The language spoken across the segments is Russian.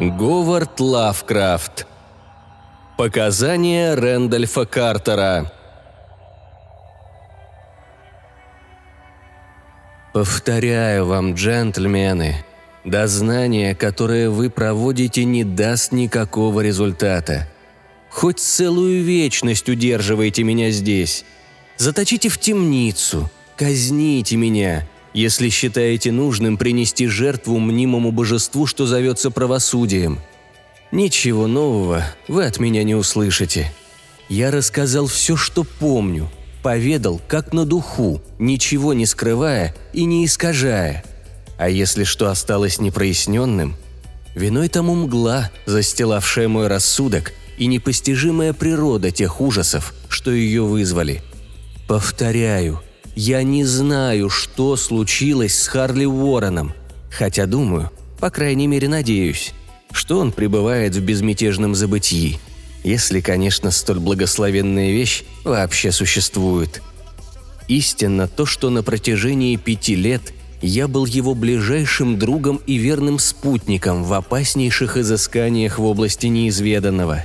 Говард Лавкрафт. Показания Рэндольфа Картера. Повторяю вам, джентльмены, дознание, которое вы проводите, не даст никакого результата. Хоть целую вечность удерживайте меня здесь. Заточите в темницу, казните меня, если считаете нужным принести жертву мнимому божеству, что зовется правосудием. Ничего нового вы от меня не услышите. Я рассказал все, что помню, поведал, как на духу, ничего не скрывая и не искажая. А если что осталось непроясненным, виной тому мгла, застилавшая мой рассудок, и непостижимая природа тех ужасов, что ее вызвали. Повторяю – я не знаю, что случилось с Харли Уорреном, хотя думаю, по крайней мере надеюсь, что он пребывает в безмятежном забытии, если, конечно, столь благословенная вещь вообще существует. Истинно то, что на протяжении пяти лет я был его ближайшим другом и верным спутником в опаснейших изысканиях в области неизведанного.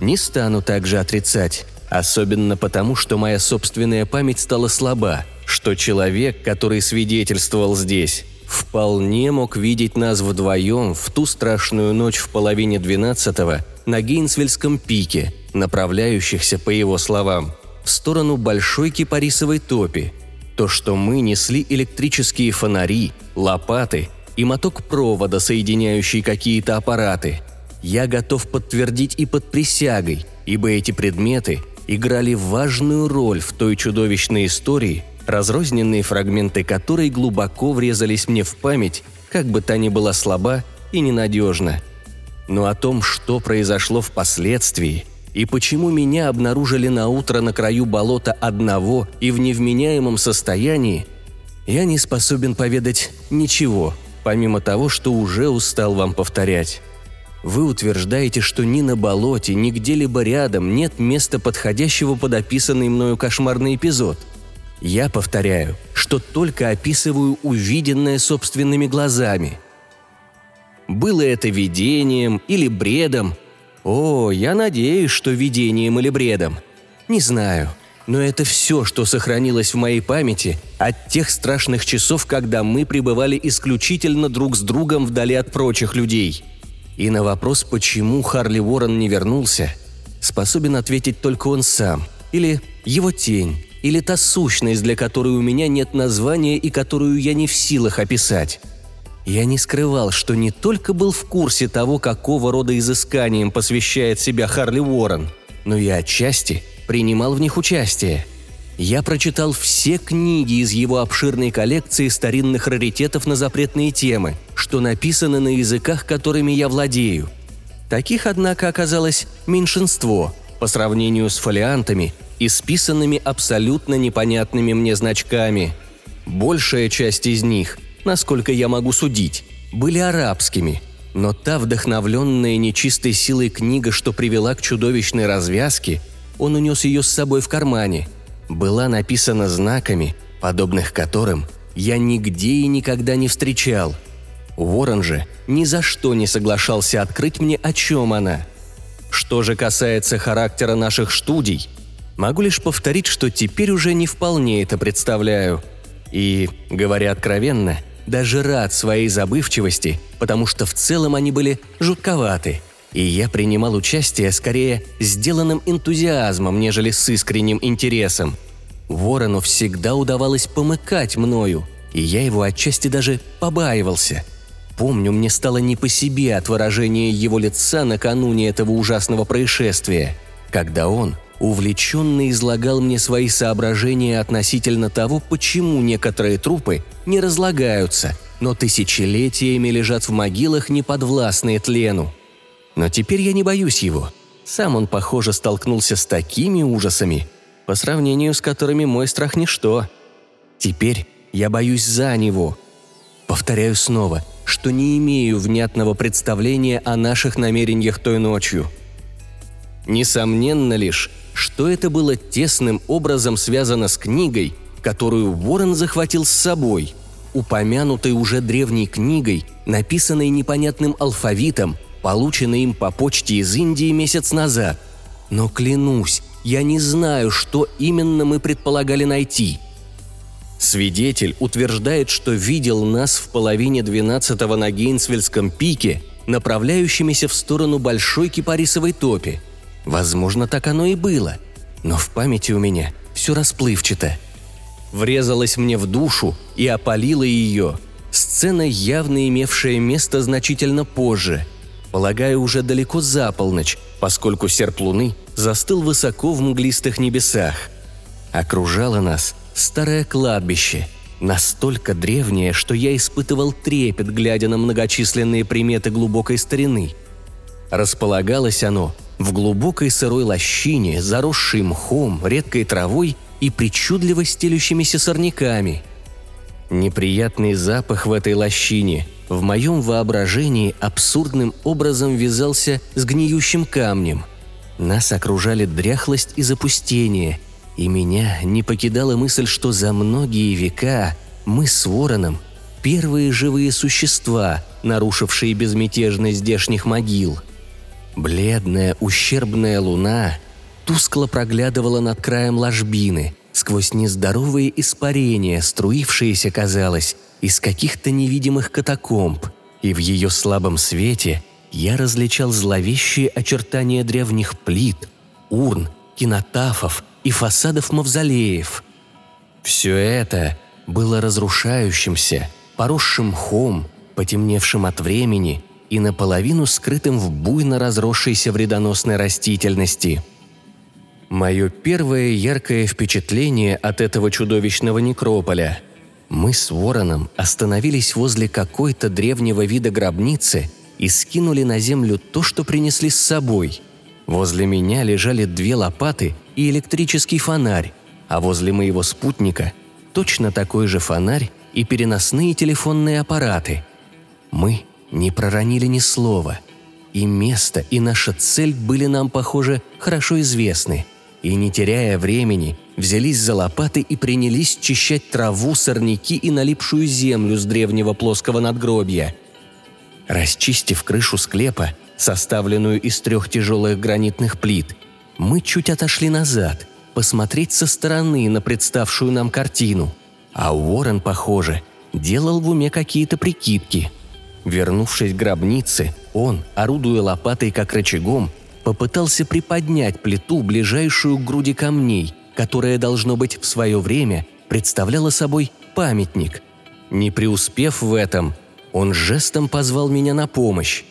Не стану также отрицать, Особенно потому, что моя собственная память стала слаба, что человек, который свидетельствовал здесь, вполне мог видеть нас вдвоем в ту страшную ночь в половине двенадцатого на Гейнсвельском пике, направляющихся, по его словам, в сторону большой кипарисовой топи. То, что мы несли электрические фонари, лопаты и моток провода, соединяющий какие-то аппараты. Я готов подтвердить и под присягой, ибо эти предметы играли важную роль в той чудовищной истории, разрозненные фрагменты которой глубоко врезались мне в память, как бы та ни была слаба и ненадежна. Но о том, что произошло впоследствии, и почему меня обнаружили на утро на краю болота одного и в невменяемом состоянии, я не способен поведать ничего, помимо того, что уже устал вам повторять. Вы утверждаете, что ни на болоте, ни где-либо рядом нет места подходящего под описанный мною кошмарный эпизод. Я повторяю, что только описываю увиденное собственными глазами. Было это видением или бредом? О, я надеюсь, что видением или бредом. Не знаю, но это все, что сохранилось в моей памяти от тех страшных часов, когда мы пребывали исключительно друг с другом вдали от прочих людей – и на вопрос, почему Харли Уоррен не вернулся, способен ответить только он сам, или его тень, или та сущность, для которой у меня нет названия и которую я не в силах описать. Я не скрывал, что не только был в курсе того, какого рода изысканием посвящает себя Харли Уоррен, но и отчасти принимал в них участие. Я прочитал все книги из его обширной коллекции старинных раритетов на запретные темы – что написано на языках, которыми я владею. Таких, однако, оказалось меньшинство по сравнению с фолиантами, исписанными абсолютно непонятными мне значками. Большая часть из них, насколько я могу судить, были арабскими, но та вдохновленная нечистой силой книга, что привела к чудовищной развязке, он унес ее с собой в кармане, была написана знаками, подобных которым я нигде и никогда не встречал – Ворон же ни за что не соглашался открыть мне, о чем она. Что же касается характера наших студий, могу лишь повторить, что теперь уже не вполне это представляю. И, говоря откровенно, даже рад своей забывчивости, потому что в целом они были жутковаты, и я принимал участие скорее сделанным энтузиазмом, нежели с искренним интересом. Ворону всегда удавалось помыкать мною, и я его отчасти даже побаивался – Помню, мне стало не по себе от выражения его лица накануне этого ужасного происшествия, когда он увлеченно излагал мне свои соображения относительно того, почему некоторые трупы не разлагаются, но тысячелетиями лежат в могилах, неподвластные тлену. Но теперь я не боюсь его. Сам он, похоже, столкнулся с такими ужасами, по сравнению с которыми мой страх – ничто. Теперь я боюсь за него. Повторяю снова – что не имею внятного представления о наших намерениях той ночью. Несомненно лишь, что это было тесным образом связано с книгой, которую Ворон захватил с собой, упомянутой уже древней книгой, написанной непонятным алфавитом, полученный им по почте из Индии месяц назад. Но клянусь, я не знаю, что именно мы предполагали найти. Свидетель утверждает, что видел нас в половине двенадцатого на Гейнсвельском пике, направляющимися в сторону большой кипарисовой топи. Возможно, так оно и было, но в памяти у меня все расплывчато. Врезалась мне в душу и опалила ее. Сцена, явно имевшая место значительно позже. Полагаю, уже далеко за полночь, поскольку серп луны застыл высоко в мглистых небесах. Окружало нас старое кладбище, настолько древнее, что я испытывал трепет, глядя на многочисленные приметы глубокой старины. Располагалось оно в глубокой сырой лощине, заросшей мхом, редкой травой и причудливо стелющимися сорняками. Неприятный запах в этой лощине в моем воображении абсурдным образом вязался с гниющим камнем. Нас окружали дряхлость и запустение, и меня не покидала мысль, что за многие века мы с Вороном – первые живые существа, нарушившие безмятежность здешних могил. Бледная, ущербная луна тускло проглядывала над краем ложбины, сквозь нездоровые испарения, струившиеся, казалось, из каких-то невидимых катакомб, и в ее слабом свете я различал зловещие очертания древних плит, урн, кинотафов и фасадов мавзолеев. Все это было разрушающимся, поросшим мхом, потемневшим от времени и наполовину скрытым в буйно разросшейся вредоносной растительности. Мое первое яркое впечатление от этого чудовищного некрополя. Мы с Вороном остановились возле какой-то древнего вида гробницы и скинули на землю то, что принесли с собой. Возле меня лежали две лопаты и электрический фонарь, а возле моего спутника точно такой же фонарь и переносные телефонные аппараты. Мы не проронили ни слова. И место, и наша цель были нам, похоже, хорошо известны – и, не теряя времени, взялись за лопаты и принялись чищать траву, сорняки и налипшую землю с древнего плоского надгробья. Расчистив крышу склепа, составленную из трех тяжелых гранитных плит, мы чуть отошли назад, посмотреть со стороны на представшую нам картину. А Уоррен, похоже, делал в уме какие-то прикидки. Вернувшись к гробнице, он, орудуя лопатой как рычагом, попытался приподнять плиту, ближайшую к груди камней, которая, должно быть, в свое время представляла собой памятник. Не преуспев в этом, он жестом позвал меня на помощь.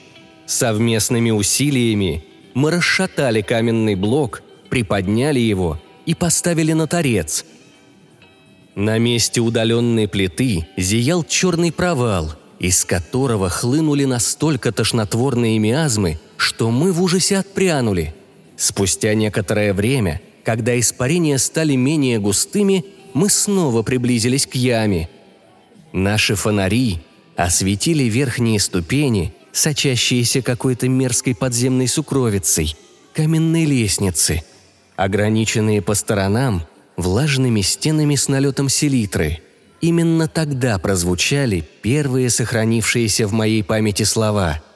Совместными усилиями мы расшатали каменный блок, приподняли его и поставили на торец. На месте удаленной плиты зиял черный провал, из которого хлынули настолько тошнотворные миазмы, что мы в ужасе отпрянули. Спустя некоторое время, когда испарения стали менее густыми, мы снова приблизились к яме. Наши фонари осветили верхние ступени, сочащиеся какой-то мерзкой подземной сукровицей, каменной лестницы, ограниченные по сторонам влажными стенами с налетом селитры. Именно тогда прозвучали первые сохранившиеся в моей памяти слова –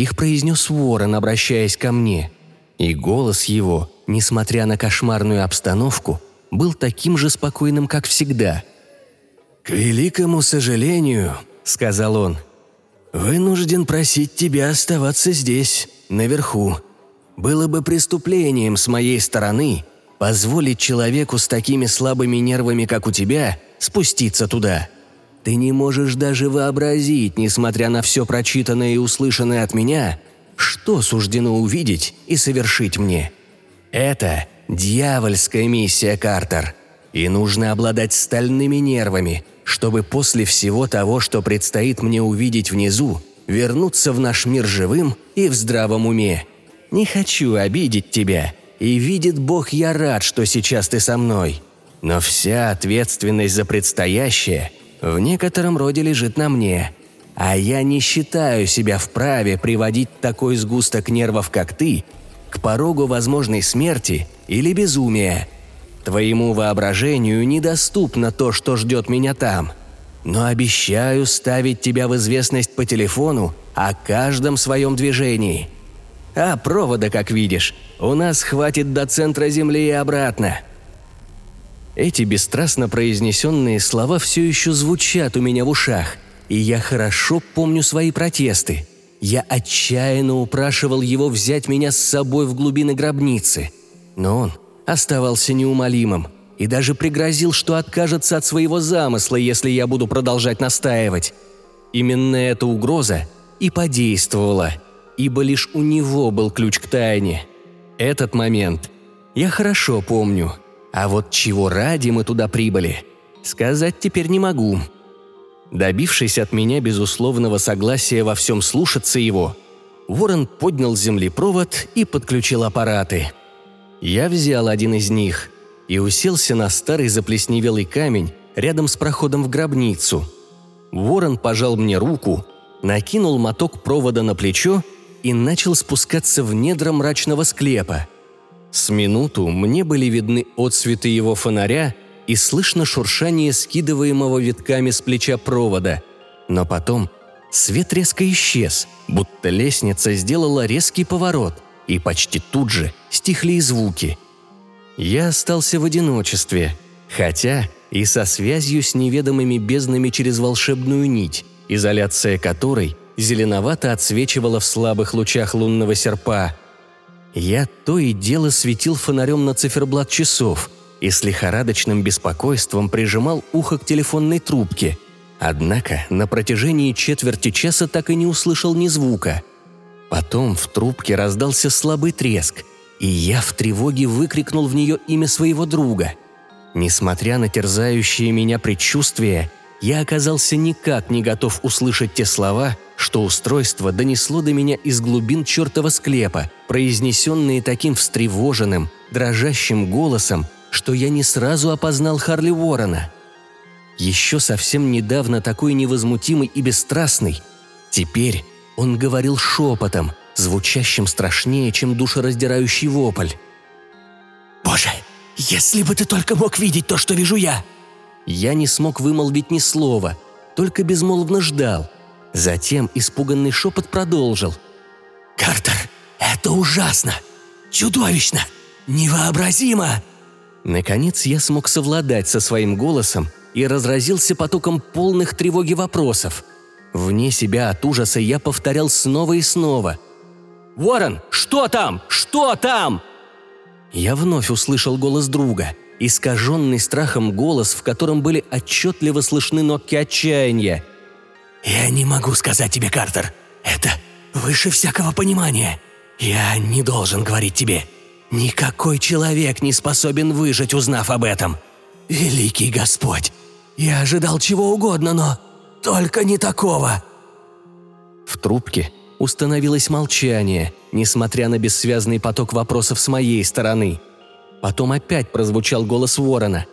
их произнес ворон, обращаясь ко мне. И голос его, несмотря на кошмарную обстановку, был таким же спокойным, как всегда. «К великому сожалению», — сказал он, — «вынужден просить тебя оставаться здесь, наверху. Было бы преступлением с моей стороны позволить человеку с такими слабыми нервами, как у тебя, спуститься туда. Ты не можешь даже вообразить, несмотря на все прочитанное и услышанное от меня, что суждено увидеть и совершить мне. Это дьявольская миссия, Картер. И нужно обладать стальными нервами, чтобы после всего того, что предстоит мне увидеть внизу, вернуться в наш мир живым и в здравом уме. Не хочу обидеть тебя, и видит Бог, я рад, что сейчас ты со мной. Но вся ответственность за предстоящее – в некотором роде лежит на мне. А я не считаю себя вправе приводить такой сгусток нервов, как ты, к порогу возможной смерти или безумия. Твоему воображению недоступно то, что ждет меня там. но обещаю ставить тебя в известность по телефону о каждом своем движении. А провода, как видишь, у нас хватит до центра Земли и обратно». Эти бесстрастно произнесенные слова все еще звучат у меня в ушах, и я хорошо помню свои протесты. Я отчаянно упрашивал его взять меня с собой в глубины гробницы, но он оставался неумолимым и даже пригрозил, что откажется от своего замысла, если я буду продолжать настаивать. Именно эта угроза и подействовала, ибо лишь у него был ключ к тайне. Этот момент я хорошо помню – а вот чего ради мы туда прибыли, сказать теперь не могу. Добившись от меня безусловного согласия во всем слушаться его, Ворон поднял с земли провод и подключил аппараты. Я взял один из них и уселся на старый заплесневелый камень рядом с проходом в гробницу. Ворон пожал мне руку, накинул моток провода на плечо и начал спускаться в недра мрачного склепа – с минуту мне были видны отсветы его фонаря и слышно шуршание скидываемого витками с плеча провода. Но потом свет резко исчез, будто лестница сделала резкий поворот, и почти тут же стихли и звуки. Я остался в одиночестве, хотя и со связью с неведомыми безднами через волшебную нить, изоляция которой зеленовато отсвечивала в слабых лучах лунного серпа – я то и дело светил фонарем на циферблат часов и с лихорадочным беспокойством прижимал ухо к телефонной трубке. Однако на протяжении четверти часа так и не услышал ни звука. Потом в трубке раздался слабый треск, и я в тревоге выкрикнул в нее имя своего друга. Несмотря на терзающие меня предчувствия, я оказался никак не готов услышать те слова, что устройство донесло до меня из глубин чертова склепа, произнесенные таким встревоженным, дрожащим голосом, что я не сразу опознал Харли Уоррена. Еще совсем недавно такой невозмутимый и бесстрастный, теперь он говорил шепотом, звучащим страшнее, чем душераздирающий вопль. «Боже, если бы ты только мог видеть то, что вижу я!» Я не смог вымолвить ни слова, только безмолвно ждал. Затем испуганный шепот продолжил. «Картер, это ужасно! Чудовищно! Невообразимо!» Наконец я смог совладать со своим голосом и разразился потоком полных тревоги вопросов. Вне себя от ужаса я повторял снова и снова. «Ворон, что там? Что там?» Я вновь услышал голос друга – искаженный страхом голос, в котором были отчетливо слышны нотки отчаяния. «Я не могу сказать тебе, Картер. Это выше всякого понимания. Я не должен говорить тебе. Никакой человек не способен выжить, узнав об этом. Великий Господь! Я ожидал чего угодно, но только не такого!» В трубке установилось молчание, несмотря на бессвязный поток вопросов с моей стороны – Потом опять прозвучал голос ворона.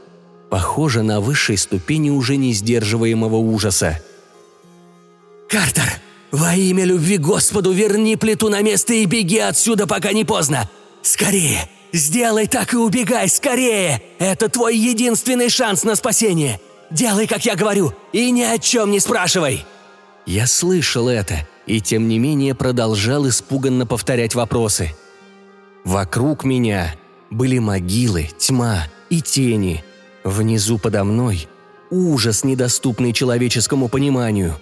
Похоже на высшей ступени уже не сдерживаемого ужаса. «Картер, во имя любви Господу верни плиту на место и беги отсюда, пока не поздно! Скорее! Сделай так и убегай, скорее! Это твой единственный шанс на спасение! Делай, как я говорю, и ни о чем не спрашивай!» Я слышал это, и тем не менее продолжал испуганно повторять вопросы. Вокруг меня были могилы, тьма и тени. Внизу подо мной ужас, недоступный человеческому пониманию.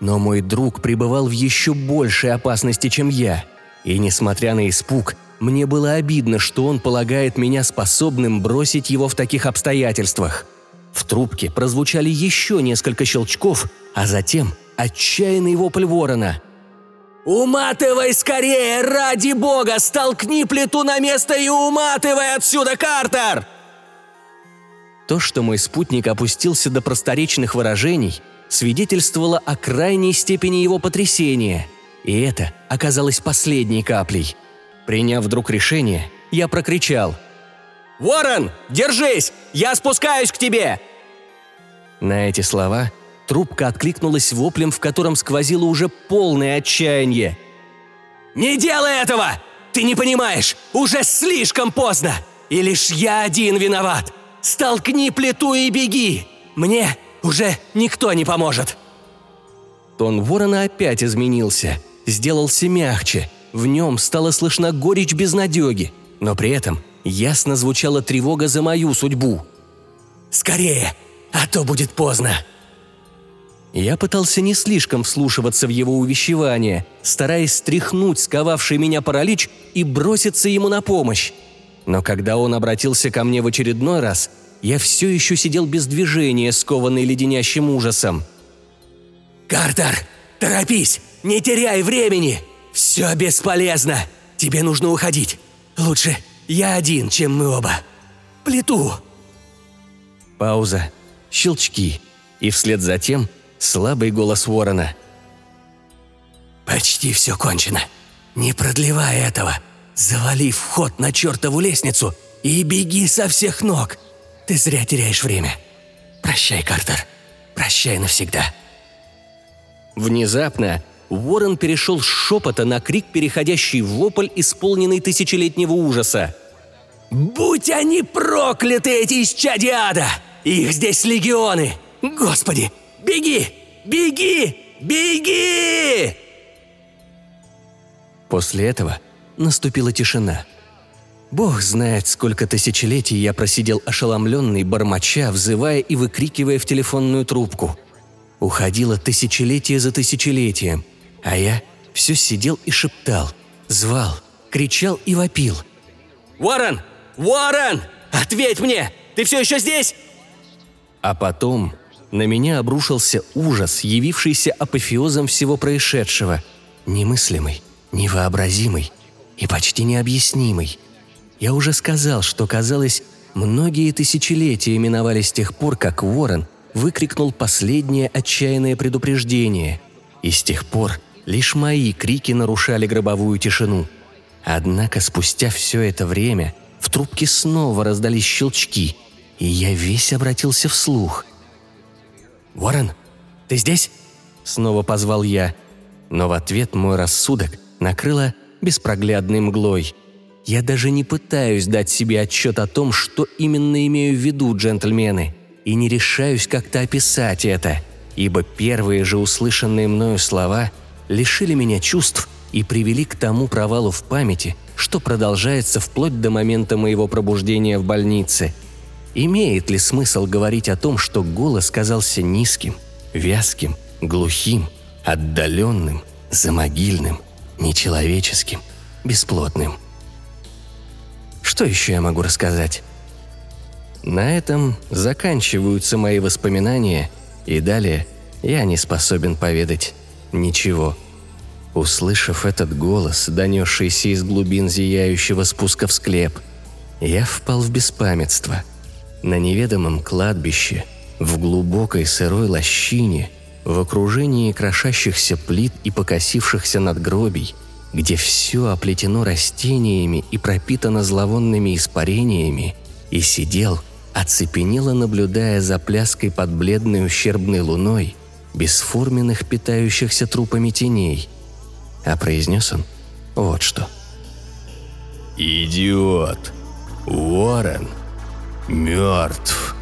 Но мой друг пребывал в еще большей опасности, чем я. И несмотря на испуг, мне было обидно, что он полагает меня способным бросить его в таких обстоятельствах. В трубке прозвучали еще несколько щелчков, а затем отчаянный вопль ворона – «Уматывай скорее, ради бога! Столкни плиту на место и уматывай отсюда, Картер!» То, что мой спутник опустился до просторечных выражений, свидетельствовало о крайней степени его потрясения. И это оказалось последней каплей. Приняв вдруг решение, я прокричал. «Ворон, держись! Я спускаюсь к тебе!» На эти слова Трубка откликнулась воплем, в котором сквозило уже полное отчаяние. «Не делай этого! Ты не понимаешь! Уже слишком поздно! И лишь я один виноват! Столкни плиту и беги! Мне Уже никто не поможет!» Тон ворона опять изменился, сделался мягче. В нем стало слышна горечь безнадеги, но при этом ясно звучала тревога за мою судьбу. «Скорее, а то будет поздно!» Я пытался не слишком вслушиваться в его увещевание, стараясь стряхнуть сковавший меня паралич и броситься ему на помощь. Но когда он обратился ко мне в очередной раз, я все еще сидел без движения, скованный леденящим ужасом. «Картер, торопись! Не теряй времени! Все бесполезно! Тебе нужно уходить! Лучше я один, чем мы оба! Плиту!» Пауза, щелчки, и вслед за тем слабый голос ворона. «Почти все кончено. Не продлевай этого. Завали вход на чертову лестницу и беги со всех ног. Ты зря теряешь время. Прощай, Картер. Прощай навсегда». Внезапно Ворон перешел с шепота на крик, переходящий в вопль, исполненный тысячелетнего ужаса. «Будь они прокляты, эти исчадия ада! Их здесь легионы! Господи, беги! Беги! Беги!» После этого наступила тишина. Бог знает, сколько тысячелетий я просидел ошеломленный, бормоча, взывая и выкрикивая в телефонную трубку. Уходило тысячелетие за тысячелетием, а я все сидел и шептал, звал, кричал и вопил. «Уоррен! Уоррен! Ответь мне! Ты все еще здесь?» А потом на меня обрушился ужас, явившийся апофеозом всего происшедшего. Немыслимый, невообразимый и почти необъяснимый. Я уже сказал, что, казалось, многие тысячелетия миновали с тех пор, как Ворон выкрикнул последнее отчаянное предупреждение. И с тех пор лишь мои крики нарушали гробовую тишину. Однако спустя все это время в трубке снова раздались щелчки, и я весь обратился вслух. «Ворон, ты здесь?» – снова позвал я. Но в ответ мой рассудок накрыло беспроглядной мглой. Я даже не пытаюсь дать себе отчет о том, что именно имею в виду, джентльмены, и не решаюсь как-то описать это, ибо первые же услышанные мною слова лишили меня чувств и привели к тому провалу в памяти, что продолжается вплоть до момента моего пробуждения в больнице. Имеет ли смысл говорить о том, что голос казался низким, вязким, глухим, отдаленным, замогильным, нечеловеческим, бесплотным? Что еще я могу рассказать? На этом заканчиваются мои воспоминания, и далее я не способен поведать ничего. Услышав этот голос, донесшийся из глубин зияющего спуска в склеп, я впал в беспамятство. На неведомом кладбище, в глубокой сырой лощине, в окружении крошащихся плит и покосившихся надгробий, где все оплетено растениями и пропитано зловонными испарениями, и сидел – оцепенело наблюдая за пляской под бледной ущербной луной бесформенных питающихся трупами теней. А произнес он вот что. «Идиот! Уоррен мертв!»